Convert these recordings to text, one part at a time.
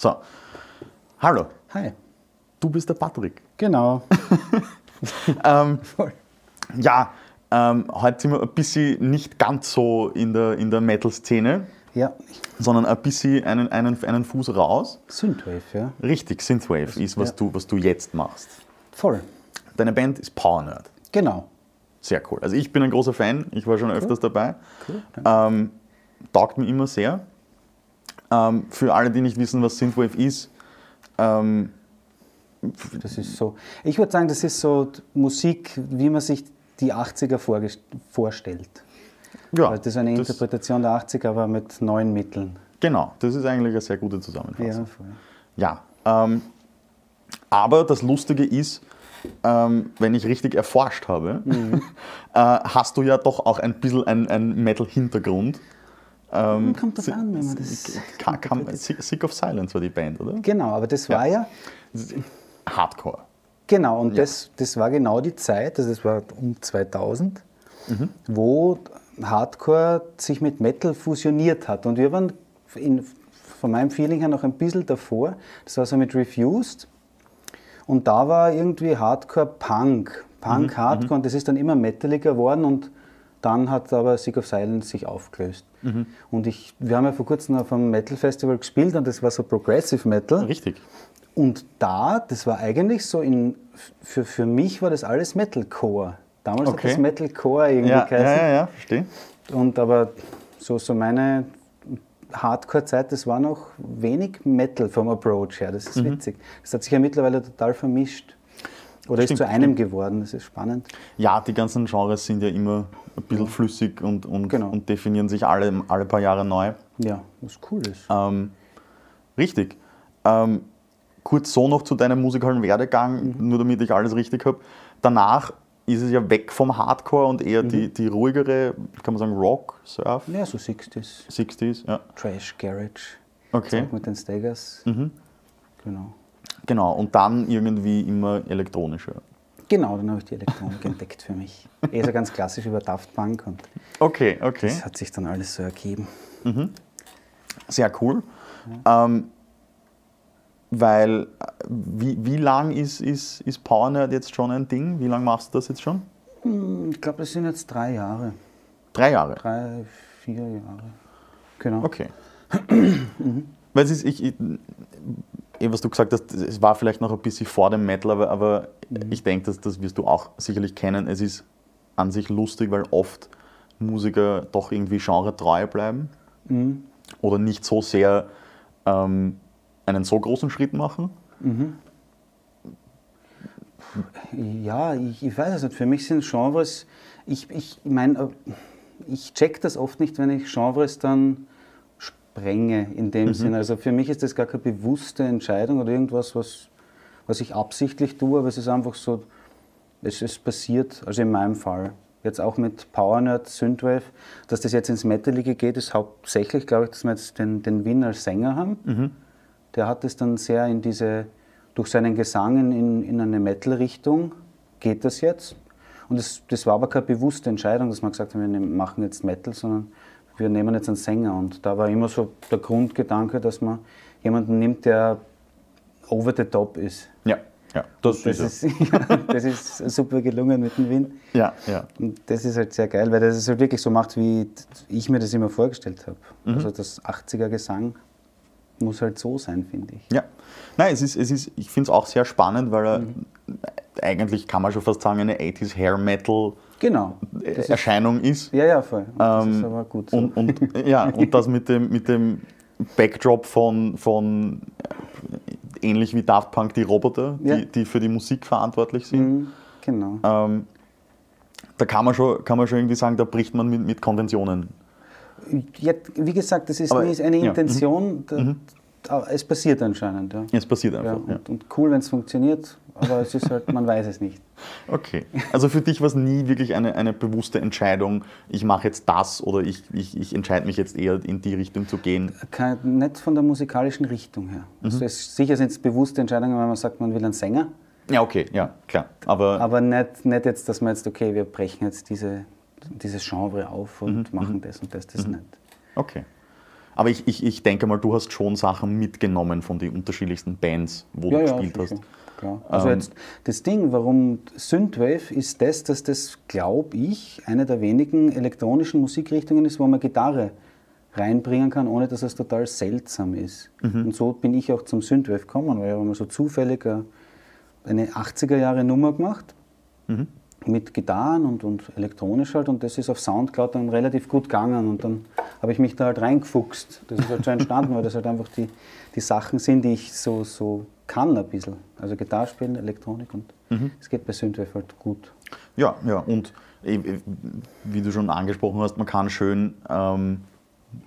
So, hallo, Hi. du bist der Patrick. Genau. Ähm, Voll. ja, ähm, heute sind wir ein bisschen nicht ganz so in der, in der Metal-Szene, Ja, sondern ein bisschen einen, einen, einen Fuß raus. Synthwave, ja. Richtig, Synthwave ist, was, ja. du, was du jetzt machst. Voll. Deine Band ist Power Nerd. Genau. Sehr cool. Also ich bin ein großer Fan, ich war schon öfters dabei. Cool. Ähm, taugt mir immer sehr. Ähm, für alle, die nicht wissen, was Synthwave ist, ähm, Das ist so. Ich würde sagen, das ist so Musik, wie man sich die 80er vorgest- vorstellt. ja, Also das ist eine das, Interpretation der 80er, aber mit neuen Mitteln. genau, das ist eigentlich eine sehr gute Zusammenfassung. voll. Ja, ähm, aber das Lustige ist, ähm, wenn ich richtig erforscht habe, Mhm. äh, hast du ja doch auch ein bisschen einen ein Metal-Hintergrund. Ähm, Kommt drauf an, wenn man das Ka- kam, Sick of Silence war die Band, oder? Genau, aber das war ja, Hardcore. genau, und das, das war genau die Zeit, also das war um 2000, Mhm. wo Hardcore sich mit Metal fusioniert hat. Und wir waren in, von meinem Feeling her noch ein bisschen davor. Das war so mit Refused. Und da war irgendwie Hardcore Punk. Punk, Hardcore, und das ist dann immer metaliger geworden und dann hat aber Sick of Silence sich aufgelöst. Und ich, wir haben ja vor kurzem auf einem Metal Festival gespielt und das war so Progressive Metal. Richtig. Und da, das war eigentlich so in, für, für mich war das alles Metalcore. Damals Okay. hat das Metalcore irgendwie Ja, ja, geheißen. ja, ja, verstehe. Und aber so, so meine Hardcore-Zeit, das war noch wenig Metal vom Approach her. Das ist Mhm. witzig. Das hat sich ja mittlerweile total vermischt. Oder Stimmt, ist zu einem geworden. Das ist spannend. Ja, die ganzen Genres sind ja immer ein bisschen flüssig und, und, Genau. und definieren sich alle, alle paar Jahre neu. Ja, was cool ist. Ähm, richtig. Ähm, kurz so noch zu deinem musikalischen Werdegang, Mhm. nur damit ich alles richtig habe. Danach ist es ja weg vom Hardcore und eher Mhm. die, die ruhigere, kann man sagen, Rock, Surf, Ja, so 60s. 60s. Ja. Trash, Garage. Okay. Mit den Steggers. Genau. Genau, und dann irgendwie immer elektronischer. Genau, dann habe ich die Elektronik entdeckt für mich. Eh so ganz klassisch über Daft Punk und Okay, okay. das hat sich dann alles so ergeben. Sehr cool. Ähm, weil, äh, wie, wie lang ist, ist, ist PowerNerd jetzt schon ein Ding? Wie lange machst du das jetzt schon? Ich glaube, das sind jetzt drei Jahre. Drei Jahre. Drei, vier Jahre. Genau. Okay. Weil es ist, ich, ich, eh, was du gesagt hast, es war vielleicht noch ein bisschen vor dem Metal, aber, aber ich denke, das, das wirst du auch sicherlich kennen. Es ist an sich lustig, weil oft Musiker doch irgendwie genretreu bleiben oder nicht so sehr ähm, einen so großen Schritt machen. Ja, ich, ich weiß es nicht. Für mich sind Genres, ich, ich meine, ich check das oft nicht, wenn ich Genres dann sprenge in dem Sinne. Also für mich ist das gar keine bewusste Entscheidung oder irgendwas, was, was ich absichtlich tue, aber es ist einfach so, es ist passiert, also in meinem Fall. Jetzt auch mit Power Nerd, Synthwave, dass das jetzt ins Metalige geht, ist hauptsächlich, glaube ich, dass wir jetzt den, den Wien als Sänger haben. Der hat es dann sehr in diese, durch seinen Gesang in, in eine Metal-Richtung geht das jetzt. Und das, das war aber keine bewusste Entscheidung, dass man gesagt hat, wir machen jetzt Metal, sondern wir nehmen jetzt einen Sänger. Und da war immer so der Grundgedanke, dass man jemanden nimmt, der over the top ist. Ja, ja, das, Das ist, ist, ja, das ist super gelungen mit dem Wien. Ja, ja. Und das ist halt sehr geil, weil das es halt wirklich so macht, wie ich mir das immer vorgestellt habe. Mhm. Also das 80er-Gesang muss halt so sein, finde ich. Ja, nein, es ist, es ist, ich finde es auch sehr spannend, weil er Mhm. eigentlich kann man schon fast sagen, eine 80s Hair Metal Genau. Das ist, Erscheinung ist. ja, ja, voll. Und das Ähm, ist aber gut so. Und, und, ja, und das mit dem, mit dem Backdrop von, von äh, ähnlich wie Daft Punk die Roboter, Ja. die, die für die Musik verantwortlich sind. Mhm, genau. Ähm, da kann man, schon, kann man schon irgendwie sagen, da bricht man mit, mit Konventionen. Ja, wie gesagt, das ist Aber- eine ja, mhm. Es passiert anscheinend. Ja. Es passiert Ja, einfach. Ja, und, und cool, wenn es funktioniert, aber es ist halt, man weiß es nicht. Okay. Also für dich war es nie wirklich eine, eine bewusste Entscheidung, ich mache jetzt das oder ich, ich, ich entscheide mich jetzt eher in die Richtung zu gehen. Kein, nicht von der musikalischen Richtung her. Mhm. Also es, sicher sind es bewusste Entscheidungen, wenn man sagt, man will einen Sänger, Ja, okay, ja, klar. Aber, aber nicht, nicht jetzt, dass man jetzt, okay, wir brechen jetzt diese, dieses Genre auf Mhm, und machen das und das, das nicht. okay. Aber ich, ich, ich denke mal, du hast schon Sachen mitgenommen von den unterschiedlichsten Bands, wo Ja, du ja, gespielt sicher, hast. Klar. Also Ähm, jetzt das Ding, warum Synthwave ist das, dass das, glaube ich, eine der wenigen elektronischen Musikrichtungen ist, wo man Gitarre reinbringen kann, ohne dass es total seltsam ist. Mhm. Und so bin ich auch zum Synthwave gekommen, weil ich habe mal so zufällig äh, eine 80er Jahre Nummer gemacht Mhm. Mit Gitarren und, und elektronisch halt und das ist auf Soundcloud dann relativ gut gegangen und dann habe ich mich da halt reingefuchst. Das ist halt so entstanden, weil das halt einfach die, die Sachen sind, die ich so, so kann ein bisschen. Also Gitarre spielen, Elektronik und Mhm. es geht bei Synthwave halt gut. Ja, ja, und eh, wie du schon angesprochen hast, man kann schön ähm,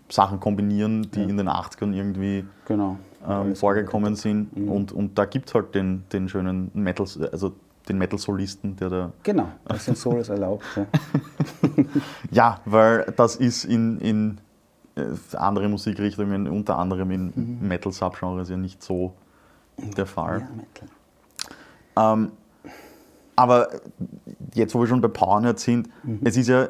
Sachen kombinieren, die in den 80ern irgendwie Genau. ähm, vorgekommen sind. Mhm. Und, und da gibt es halt den, den schönen Metal, also den Metal-Solisten, der da. Genau, das sind Solos erlaubt. Ja. Ja, weil das ist in, in äh, andere Musikrichtungen, unter anderem in Mhm. Metal-Subgenres, ja nicht so der Fall. Ja, Metal. Ähm, aber jetzt, wo wir schon bei Powernet sind, Mhm. es ist ja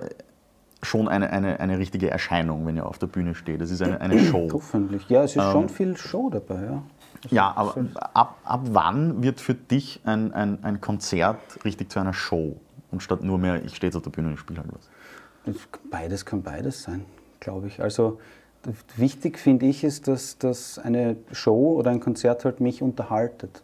schon eine, eine, eine richtige Erscheinung, wenn ihr auf der Bühne steht. Es ist eine, eine Show. Hoffentlich. Ja, es ist Ähm, schon viel Show dabei. Ja. Ja, aber ab, ab wann wird für dich ein, ein, ein Konzert richtig zu einer Show? Und statt nur mehr, ich stehe jetzt auf der Bühne und spiele halt was. Beides kann beides sein, glaube ich. Also wichtig finde ich ist, dass, dass eine Show oder ein Konzert halt mich unterhaltet.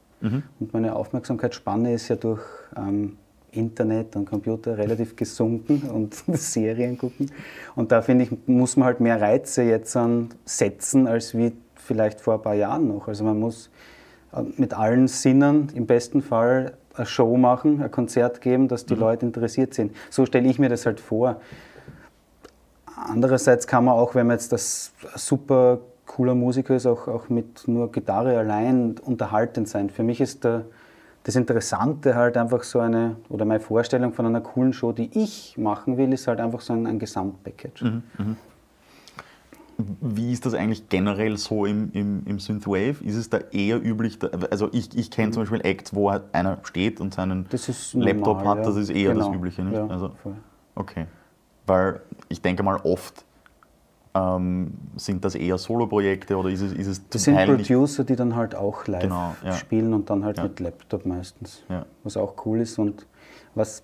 Und meine Aufmerksamkeitsspanne ist ja durch ähm, Internet und Computer relativ gesunken und Serien gucken. Und da finde ich, muss man halt mehr Reize jetzt an setzen, als wie vielleicht vor ein paar Jahren noch. Also man muss äh, mit allen Sinnen im besten Fall eine Show machen, ein Konzert geben, dass die Leute interessiert sind. So stelle ich mir das halt vor. Andererseits kann man auch, wenn man jetzt das super cooler Musiker ist, auch, auch mit nur Gitarre allein unterhaltend sein. Für mich ist der, das Interessante halt einfach so eine, oder meine Vorstellung von einer coolen Show, die ich machen will, ist halt einfach so ein, ein Gesamtpackage. Wie ist das eigentlich generell so im, im, im Synthwave? Ist es da eher üblich, da, also ich, ich kenne zum Beispiel Acts, wo halt einer steht und seinen ist Laptop normal, hat, ja. das ist eher Genau. das Übliche. Nicht? Ja, also, voll. okay. Weil ich denke mal oft ähm, sind das eher Solo-Projekte oder ist es, ist es Das sind Teil. Producer, die dann halt auch live Genau, ja. spielen und dann halt mit Laptop meistens. Was auch cool ist und was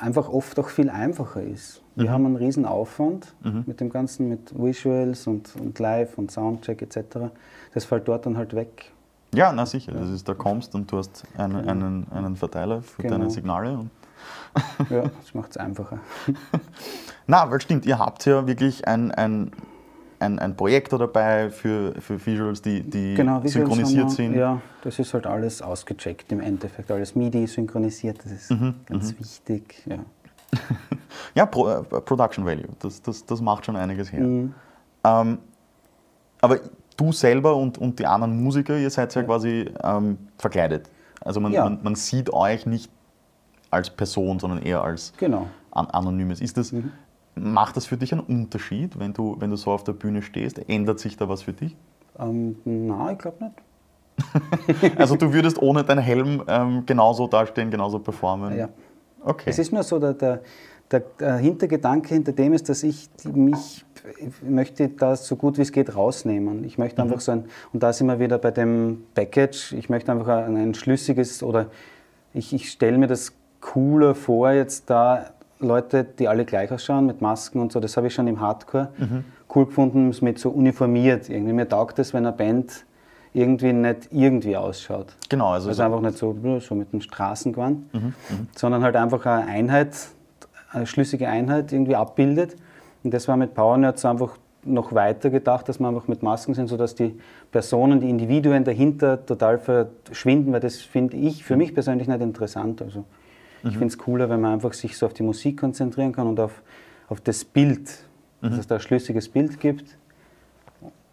einfach oft auch viel einfacher ist. Mhm. Wir haben einen riesen Aufwand mit dem Ganzen, mit Visuals und, und Live und Soundcheck etc. Das fällt dort dann halt weg. Ja, na sicher. Das ist, da kommst und du hast einen, einen, einen Verteiler für Genau. deine Signale. Ja, das macht es einfacher. Na, weil stimmt, ihr habt ja wirklich ein, ein, ein, ein Projektor dabei für, für Visuals, die, die Genau, Visuals synchronisiert wir- sind. Ja, das ist halt alles ausgecheckt im Endeffekt. Alles MIDI synchronisiert, das ist Mhm, ganz wichtig. Ja. Ja, Pro, äh, Production Value, das, das, das macht schon einiges her. Mhm. Ähm, aber du selber und, und die anderen Musiker, ihr seid ja, quasi ähm, verkleidet. Also man, Ja. man, man sieht euch nicht als Person, sondern eher als Genau. an, anonymes. Ist das, Macht das für dich einen Unterschied, wenn du, wenn du so auf der Bühne stehst? Ändert sich da was für dich? Ähm, na, ich glaube nicht. Also du würdest ohne deinen Helm ähm, genauso dastehen, genauso performen? Ja. Okay. Es ist nur so, der, der, der, Hintergedanke hinter dem ist, dass ich mich, ich möchte das so gut wie es geht rausnehmen. Ich möchte Mhm. einfach so ein, und da sind wir wieder bei dem Package, ich möchte einfach ein, ein schlüssiges oder ich, ich stelle mir das cooler vor, jetzt da Leute, die alle gleich ausschauen, mit Masken und so, das habe ich schon im Hardcore Mhm. cool gefunden, mit so uniformiert. Irgendwie mir taugt es, wenn eine Band irgendwie nicht irgendwie ausschaut. Genau, also, Also einfach nicht so, so mit einem Straßengewand, Mhm, sondern halt einfach eine Einheit, eine schlüssige Einheit irgendwie abbildet. Und das war mit Power Nerds einfach noch weiter gedacht, dass wir einfach mit Masken sind, sodass die Personen, die Individuen dahinter total verschwinden, weil das finde ich für mich persönlich nicht interessant. Also ich finde es cooler, wenn man einfach sich so auf die Musik konzentrieren kann und auf, auf das Bild, dass es da ein schlüssiges Bild gibt.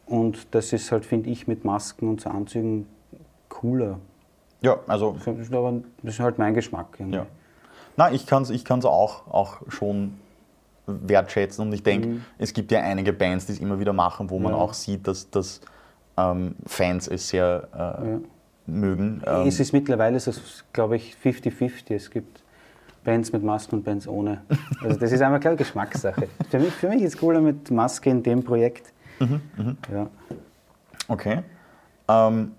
Und das ist halt, finde ich, mit Masken und so Anzügen cooler. ja, also Das ist aber das ist halt mein Geschmack. irgendwie. Ja. Na, ich kann es ich kann's auch, auch schon wertschätzen und ich denke, es gibt ja einige Bands, die es immer wieder machen, wo man Mhm. Ja. auch sieht, dass, dass ähm, Fans es sehr äh, mögen. Ähm, es ist mittlerweile, so, glaube ich, 50-50. Es gibt Bands mit Masken und Bands ohne. Also das ist einmal klar Geschmackssache. für, mich, für mich ist es cooler mit Maske in dem Projekt, Ja. Okay. Ähm,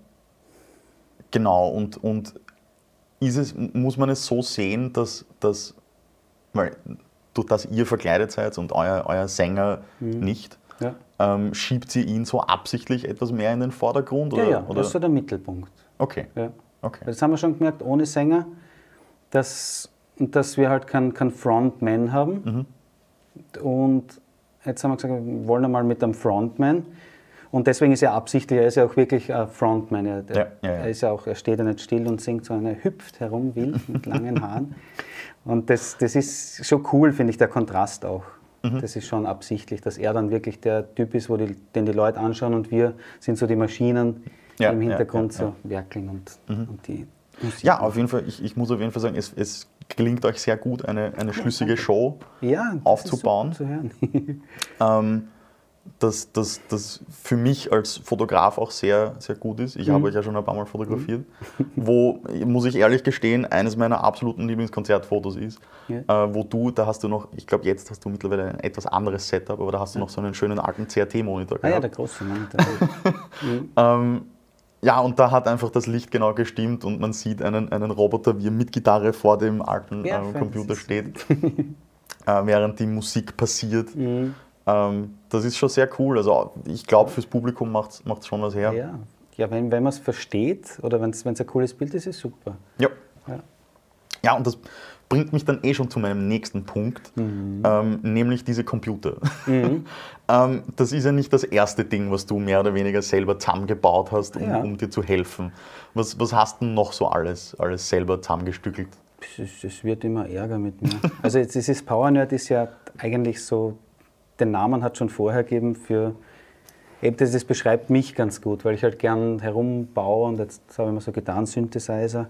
genau, und, und ist es, muss man es so sehen, dass, dass weil durch das ihr verkleidet seid und euer, euer Sänger nicht, Ja. ähm, schiebt sie ihn so absichtlich etwas mehr in den Vordergrund? Ja, Oder, ja, oder? das ist so der Mittelpunkt. Okay, Ja. okay. Das haben wir schon gemerkt, ohne Sänger, dass, dass wir halt keinen kein Frontman haben. Und jetzt haben wir gesagt, wir wollen einmal mit einem Frontman. Und deswegen ist er absichtlich, er ist ja auch wirklich ein Frontman. Er, Ja, ja, ja. er, ist ja auch, er steht ja nicht still und singt, sondern er hüpft herum wild mit langen Haaren. Und das, das ist schon cool, finde ich, der Kontrast auch. Mhm. Das ist schon absichtlich, dass er dann wirklich der Typ ist, wo die, den die Leute anschauen und wir sind so die Maschinen, im Hintergrund so werkeln und, und die Musik. Ja, auf jeden Fall, ich, ich muss auf jeden Fall sagen, es, es gelingt euch sehr gut, eine, eine schlüssige Show ja, aufzubauen. Ähm, das, das, das für mich als Fotograf auch sehr, sehr gut ist. Ich habe euch ja schon ein paar Mal fotografiert. Wo, muss ich ehrlich gestehen, eines meiner absoluten Lieblingskonzertfotos ist, Ja. äh, wo du, da hast du noch, ich glaube jetzt hast du mittlerweile ein etwas anderes Setup, aber da hast du noch so einen schönen alten CRT-Monitor ah ja, gehabt. der große Monitor. Ähm, ja, und da hat einfach das Licht genau gestimmt und man sieht einen, einen Roboter, wie er mit Gitarre vor dem alten Ja, ähm, Computer steht, äh, während die Musik passiert. Mhm. Ähm, das ist schon sehr cool. Also ich glaube, fürs Publikum macht es schon was her. ja. ja, wenn, wenn man es versteht oder wenn es ein cooles Bild ist, ist super. Ja. Ja. Ja, und das bringt mich dann eh schon zu meinem nächsten Punkt, Mhm. ähm, nämlich diese Computer. ähm, das ist ja nicht das erste Ding, was du mehr oder weniger selber zusammengebaut hast, um, Ja. um dir zu helfen. Was, was hast du noch so alles, alles selber zusammengestückelt? Es, wird immer ärger mit mir. Also jetzt dieses Power Nerd ist ja eigentlich so, den Namen hat schon vorher gegeben für, eben das, das beschreibt mich ganz gut, weil ich halt gern herumbaue und jetzt habe ich mir so Gitarren-Synthesizer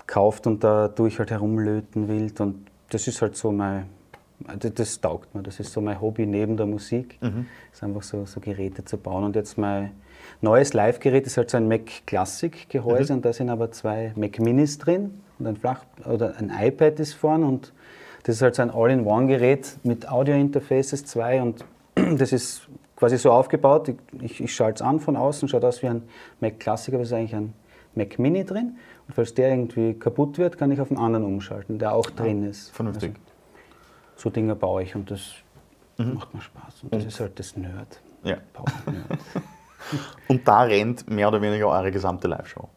gekauft und da tue ich halt herumlöten wild und das ist halt so mein, das, das taugt mir, das ist so mein Hobby neben der Musik, ist einfach so, so Geräte zu bauen. Und jetzt mein neues Live-Gerät ist halt so ein Mac Classic Gehäuse und da sind aber zwei Mac Minis drin und ein Flach oder ein iPad ist vorn und das ist halt so ein All-in-One-Gerät mit Audio-Interfaces, zwei und das ist quasi so aufgebaut, ich, ich, ich schalte es an von außen, schaut aus wie ein Mac Classic, aber es ist eigentlich ein Mac Mini drin falls der irgendwie kaputt wird, kann ich auf einen anderen umschalten, der auch drin ist. Vernünftig. Also, so Dinge baue ich und das macht mir Spaß und das ist halt das Nerd. Ja. Nerd. Und da rennt mehr oder weniger eure gesamte Live-Show.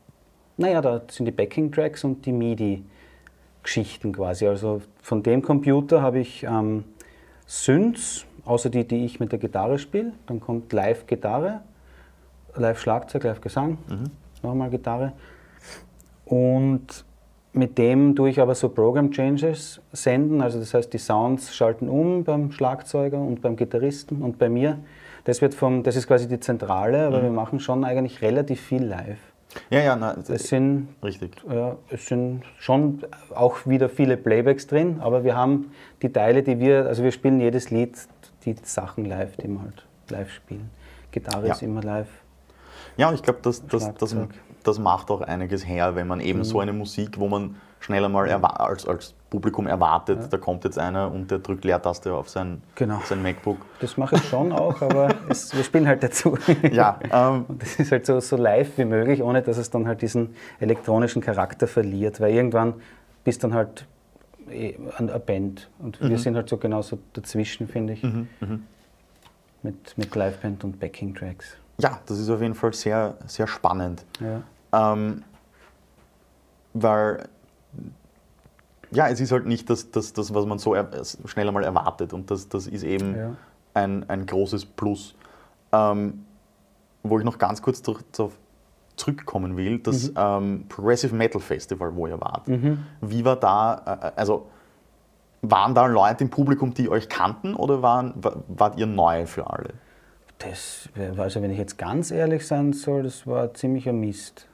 Naja, da sind die Backing-Tracks und die MIDI-Geschichten quasi. Also von dem Computer habe ich ähm, Synths, außer die, die ich mit der Gitarre spiele. Dann kommt Live-Gitarre, Live-Schlagzeug, Live-Gesang, nochmal Gitarre. Und mit dem tue ich aber so Program Changes senden. Also das heißt, die Sounds schalten um beim Schlagzeuger und beim Gitarristen und bei mir. Das, wird vom, das ist quasi die Zentrale, aber wir machen schon eigentlich relativ viel live. Ja, ja, nein, Es sind richtig. ja, es sind schon auch wieder viele Playbacks drin, aber wir haben die Teile, die wir, also wir spielen jedes Lied, die Sachen live, die wir halt live spielen. Gitarre Ja. ist immer live. Ja, und ich glaube, das, das, das. Das macht auch einiges her, wenn man eben so eine Musik, wo man schnell einmal erwa- als, als Publikum erwartet, da kommt jetzt einer und der drückt Leertaste auf sein, Genau. sein MacBook. Das mache ich schon auch, aber es, wir spielen halt dazu. Ja, ähm, Und das ist halt so, so live wie möglich, ohne dass es dann halt diesen elektronischen Charakter verliert, weil irgendwann bist dann halt eh eine Band und wir sind halt so genauso dazwischen, finde ich, mit, mit Liveband und Backing-Tracks. Ja, das ist auf jeden Fall sehr, sehr spannend. Ja. Ähm, weil, ja, es ist halt nicht das, das, das was man so schnell einmal erwartet. Und das, das ist eben Ja. ein, ein großes Plus. Ähm, wo ich noch ganz kurz darauf zurückkommen will, das Mhm. ähm, Progressive Metal Festival, wo ihr wart. Wie war da, äh, also waren da Leute im Publikum, die euch kannten oder waren, wa- wart ihr neu für alle? Das, also wenn ich jetzt ganz ehrlich sein soll, das war ziemlicher Mist.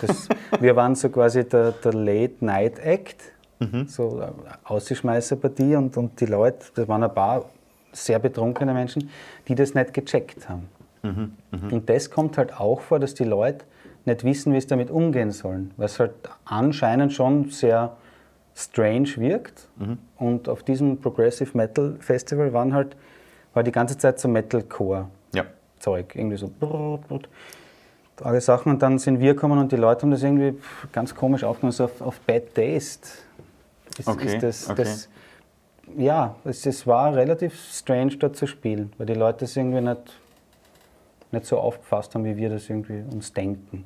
Das, wir waren so quasi der, der Late-Night-Act, so eine Ausschmeißerpartie und, und die Leute, das waren ein paar sehr betrunkene Menschen, die das nicht gecheckt haben. Und das kommt halt auch vor, dass die Leute nicht wissen, wie sie damit umgehen sollen, was halt anscheinend schon sehr strange wirkt. Und auf diesem Progressive Metal Festival waren halt, war die ganze Zeit so Metalcore. Zeug. Irgendwie so arge Sachen. Und dann sind wir gekommen und die Leute haben das irgendwie ganz komisch aufgenommen, so auf, auf Bad Taste. Ist, Okay, ist das, okay. das, ja, es, es war relativ strange dort zu spielen, weil die Leute es irgendwie nicht, nicht so aufgefasst haben, wie wir das irgendwie uns denken.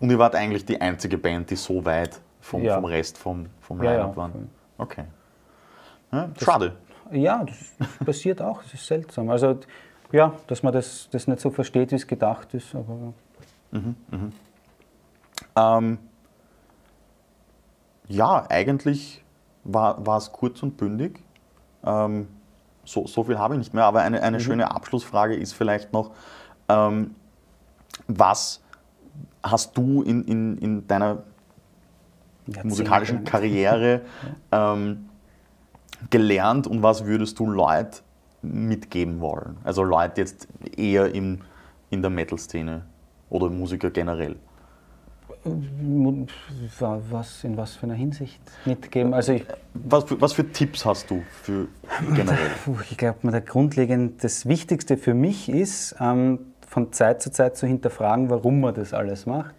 Und ihr wart eigentlich die einzige Band, die so weit vom, Ja. vom Rest vom, vom Ja, Line-Up ja, waren. Okay. Ja, schade. Ja, das passiert auch, das ist seltsam. Also, ja, dass man das, das nicht so versteht, wie es gedacht ist, aber Ähm, ja, eigentlich war, war es kurz und bündig. Ähm, so, so viel habe ich nicht mehr, aber eine, eine schöne Abschlussfrage ist vielleicht noch, ähm, was hast du in, in, in deiner Jahrzehnte musikalischen. Karriere ähm, gelernt und was würdest du Leuten mitgeben wollen? Also Leute jetzt eher in, in der Metal-Szene oder Musiker generell. Was, in was für einer Hinsicht mitgeben? Also ich, Was für, was für Tipps hast du für generell? ich glaube, der grundlegend das Wichtigste für mich ist, ähm, von Zeit zu Zeit zu hinterfragen, warum man das alles macht.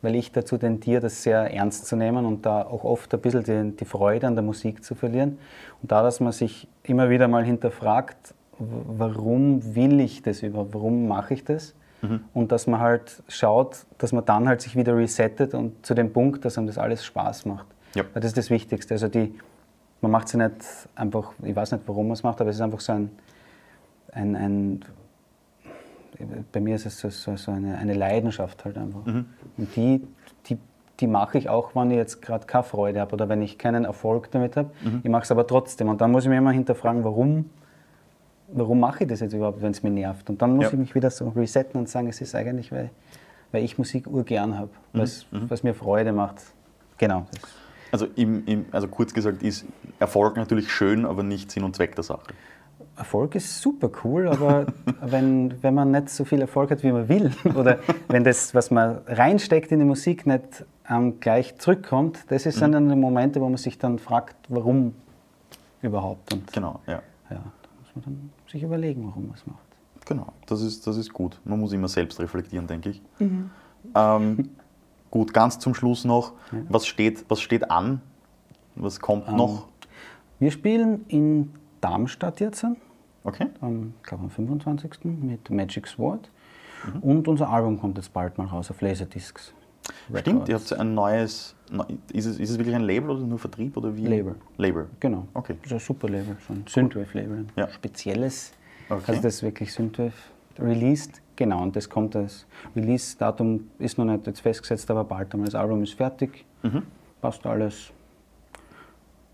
Weil ich dazu tendiere, das sehr ernst zu nehmen und da auch oft ein bisschen die, die Freude an der Musik zu verlieren. Und da, dass man sich immer wieder mal hinterfragt, warum will ich das überhaupt, warum mache ich das? Und dass man halt schaut, dass man dann halt sich wieder resettet und zu dem Punkt, dass einem das alles Spaß macht. Ja. Weil das ist das Wichtigste. Also die, man macht sie nicht einfach, ich weiß nicht, warum man es macht, aber es ist einfach so ein, ein, ein bei mir ist es so, so, so eine, eine Leidenschaft halt einfach. Und die, die, die mache ich auch, wenn ich jetzt gerade keine Freude habe oder wenn ich keinen Erfolg damit habe. Ich mache es aber trotzdem. Und dann muss ich mir immer hinterfragen, warum, warum mache ich das jetzt überhaupt, wenn es mich nervt. Und dann muss Ja. ich mich wieder so resetten und sagen, es ist eigentlich, weil, weil ich Musik urgern habe, was was mir Freude macht. Genau. Also, im, im, also kurz gesagt ist Erfolg natürlich schön, aber nicht Sinn und Zweck der Sache. Erfolg ist super cool, aber wenn, wenn man nicht so viel Erfolg hat, wie man will, oder wenn das, was man reinsteckt in die Musik, nicht ähm, gleich zurückkommt, das ist dann die Momente, wo man sich dann fragt, warum überhaupt. Und Genau, ja. ja, da muss man dann sich überlegen, warum man es macht. Genau, das ist, das ist gut. Man muss immer selbst reflektieren, denke ich. Mhm. Ähm, gut, ganz zum Schluss noch, was, steht, was steht an? Was kommt Ähm. noch? Wir spielen in Darmstadt jetzt, Okay. am, glaube am 25. mit Magic Sword. Und unser Album kommt jetzt bald mal raus auf Laserdiscs. Stimmt, ihr Records. habt ein neues. neu- Ist es, ist es wirklich ein Label oder nur Vertrieb oder wie? Label. Label. Genau. Okay. Das ist ein super Label, so ein Synthwave-Label. Ja. Spezielles. Okay. Also das ist wirklich Synthwave released. Genau, und das kommt als Release-Datum ist noch nicht jetzt festgesetzt, aber bald einmal. Das Album ist fertig. Mhm. Passt alles.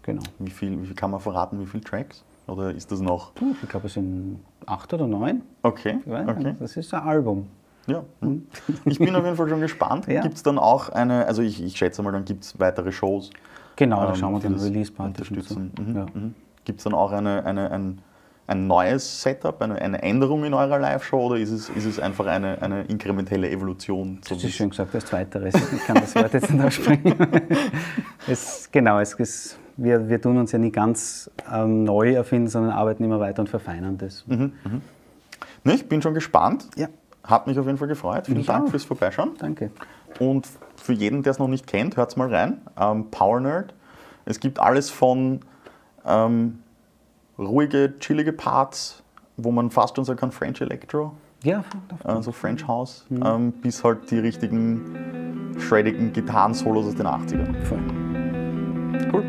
Genau. Wie viel, wie viel kann man verraten, wie viele Tracks? Oder ist das noch? Puh, Ich glaube, es sind acht oder neun. Okay. Okay. Das ist ein Album. Ja. hm. Ich bin auf jeden Fall schon gespannt. Ja. Gibt es dann auch eine, also ich, ich schätze mal, dann gibt es weitere Shows. Genau, da ähm, schauen wir dann Release-Party. unterstützen. So. Mhm. Ja. Mhm. Gibt es dann auch eine, eine, ein, ein neues Setup, eine, eine Änderung in eurer Live-Show oder ist es, ist es einfach eine, eine inkrementelle Evolution? So Das ist schön gesagt, das Zweite. Ich kann das Wort jetzt nicht aussprechen. es, genau, es ist, wir, wir tun uns ja nie ganz ähm, neu erfinden, sondern arbeiten immer weiter und verfeinern das. Ne, ich bin schon gespannt. Ja, Hat mich auf jeden Fall gefreut. Vielen Mich Dank auch. fürs Vorbeischauen. danke. Und für jeden, der es noch nicht kennt, hört mal rein. Ähm, Power Nerd. Es gibt alles von ähm, ruhige, chillige Parts, wo man fast schon sagen kann, French Electro, Ja, also French House, ähm, bis halt die richtigen, shreddigen Gitarren-Solos aus den 80ern. voll. Cool.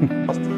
Hasta